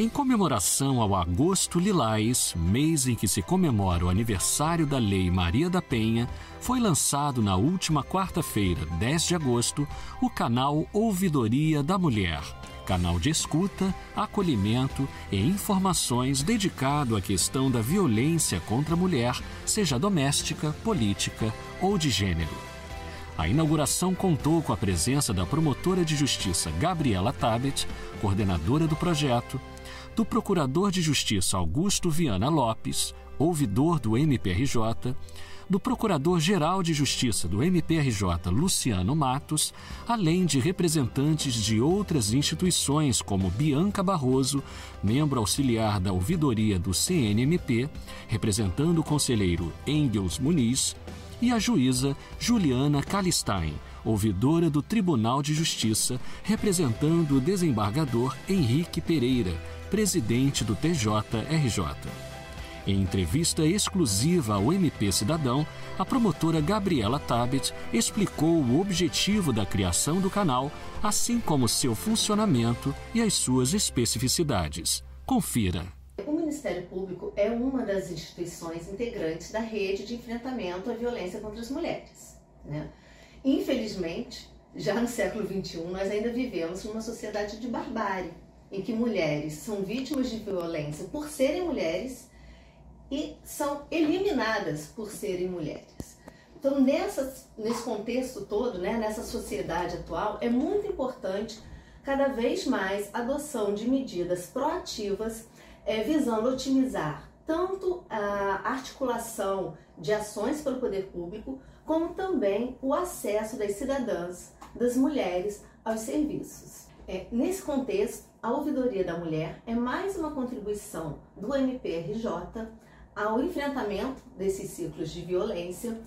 Em comemoração ao Agosto Lilás, mês em que se comemora o aniversário da Lei Maria da Penha, foi lançado na última quarta-feira, 10 de agosto, o canal Ouvidoria da Mulher, canal de escuta, acolhimento e informações dedicado à questão da violência contra a mulher, seja doméstica, política ou de gênero. A inauguração contou com a presença da promotora de justiça Gabriela Tabet, coordenadora do projeto, do procurador de justiça Augusto Viana Lopes, ouvidor do MPRJ, do Procurador-Geral de Justiça do MPRJ, Luciano Matos, além de representantes de outras instituições, como Bianca Barroso, membro auxiliar da ouvidoria do CNMP, representando o conselheiro Engels Muniz, e a juíza Juliana Calistein, ouvidora do Tribunal de Justiça, representando o desembargador Henrique Pereira, presidente do TJRJ. Em entrevista exclusiva ao MP Cidadão, a promotora Gabriela Tabet explicou o objetivo da criação do canal, assim como seu funcionamento e as suas especificidades. Confira. O Ministério Público é uma das instituições integrantes da rede de enfrentamento à violência contra as mulheres. Né? Infelizmente, já no século XXI, nós ainda vivemos numa sociedade de barbárie, em que mulheres são vítimas de violência por serem mulheres e são eliminadas por serem mulheres. Então, nessa, nesse contexto todo, né, nessa sociedade atual, é muito importante cada vez mais a adoção de medidas proativas é, visando otimizar tanto a articulação de ações pelo poder público, como também o acesso das cidadãs, das mulheres, aos serviços. É, nesse contexto, a Ouvidoria da Mulher é mais uma contribuição do MPRJ ao enfrentamento desses ciclos de violência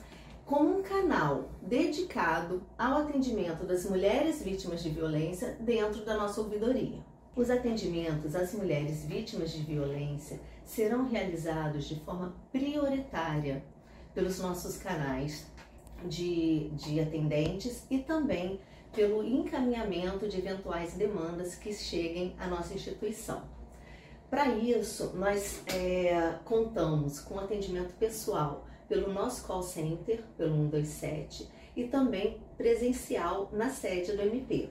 como um canal dedicado ao atendimento das mulheres vítimas de violência dentro da nossa ouvidoria. Os atendimentos às mulheres vítimas de violência serão realizados de forma prioritária pelos nossos canais de, de atendentes e também pelo encaminhamento de eventuais demandas que cheguem à nossa instituição. Para isso, nós é, contamos com atendimento pessoal pelo nosso call center, pelo 127, e também presencial na sede do MP.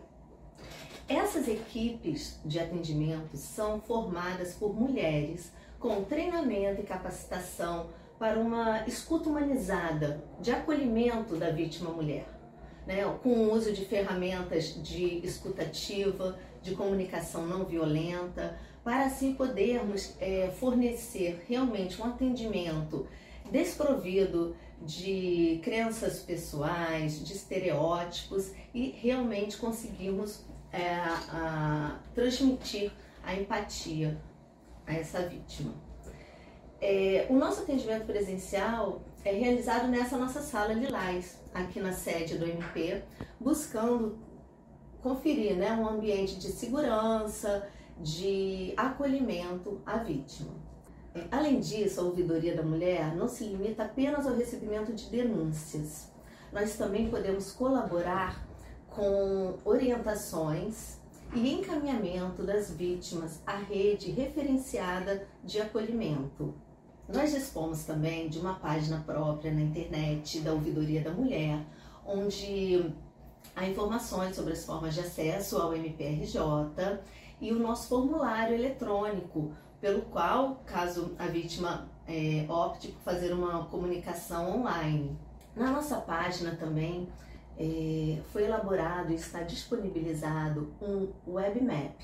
Essas equipes de atendimento são formadas por mulheres com treinamento e capacitação para uma escuta humanizada de acolhimento da vítima mulher. Né, com o uso de ferramentas de escutativa, de comunicação não violenta, para assim podermos é, fornecer realmente um atendimento desprovido de crenças pessoais, de estereótipos e realmente conseguirmos é, a transmitir a empatia a essa vítima. É, o nosso atendimento presencial é realizado nessa nossa sala Lilás, aqui na sede do MP, buscando conferir né, um ambiente de segurança, de acolhimento à vítima. É, além disso, a ouvidoria da mulher não se limita apenas ao recebimento de denúncias. Nós também podemos colaborar com orientações e encaminhamento das vítimas à rede referenciada de acolhimento. Nós dispomos também de uma página própria na internet da Ouvidoria da Mulher, onde há informações sobre as formas de acesso ao MPRJ e o nosso formulário eletrônico, pelo qual, caso a vítima é, opte por fazer uma comunicação online. Na nossa página também é, foi elaborado e está disponibilizado um web map,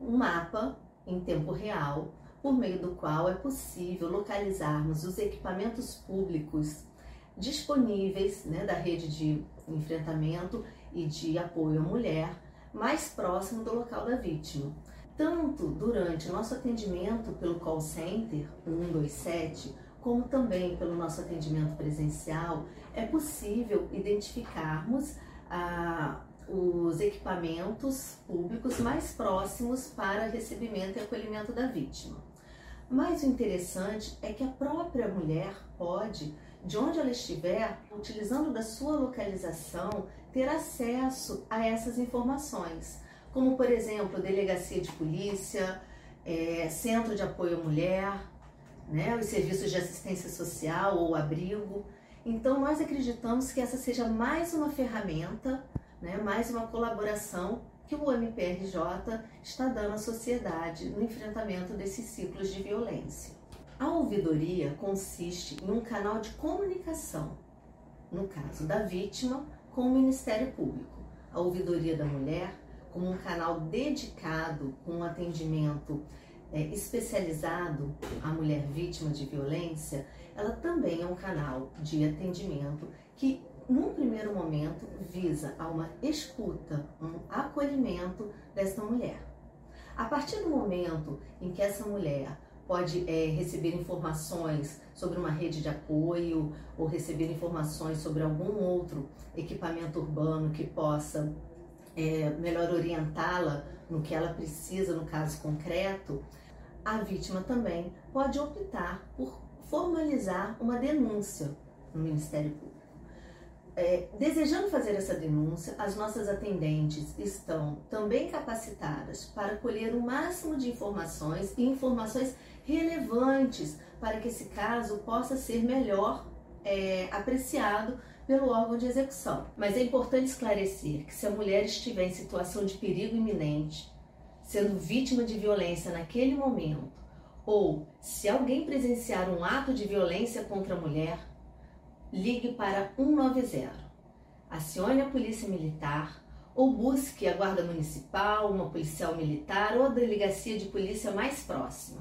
um mapa em tempo real, por meio do qual é possível localizarmos os equipamentos públicos disponíveis né, da rede de enfrentamento e de apoio à mulher mais próximo do local da vítima. Tanto durante nosso atendimento pelo call center 127, como também pelo nosso atendimento presencial, é possível identificarmos ah, os equipamentos públicos mais próximos para recebimento e acolhimento da vítima. Mas o interessante é que a própria mulher pode, de onde ela estiver, utilizando da sua localização, ter acesso a essas informações, como por exemplo, delegacia de polícia, é, centro de apoio à mulher, né, os serviços de assistência social ou abrigo. Então, nós acreditamos que essa seja mais uma ferramenta, né, mais uma colaboração que o MPRJ está dando à sociedade no enfrentamento desses ciclos de violência. A ouvidoria consiste em um canal de comunicação, no caso da vítima, com o Ministério Público. A ouvidoria da mulher, como um canal dedicado com um atendimento é, especializado à mulher vítima de violência, ela também é um canal de atendimento que num primeiro momento, visa a uma escuta, um acolhimento dessa mulher. A partir do momento em que essa mulher pode é, receber informações sobre uma rede de apoio ou receber informações sobre algum outro equipamento urbano que possa é, melhor orientá-la no que ela precisa no caso concreto, a vítima também pode optar por formalizar uma denúncia no Ministério Público. É, desejando fazer essa denúncia, as nossas atendentes estão também capacitadas para colher o máximo de informações e informações relevantes para que esse caso possa ser melhor é, apreciado pelo órgão de execução. Mas é importante esclarecer que se a mulher estiver em situação de perigo iminente, sendo vítima de violência naquele momento, ou se alguém presenciar um ato de violência contra a mulher, ligue para 190. Acione a Polícia Militar ou busque a Guarda Municipal, uma policial militar ou a delegacia de polícia mais próxima.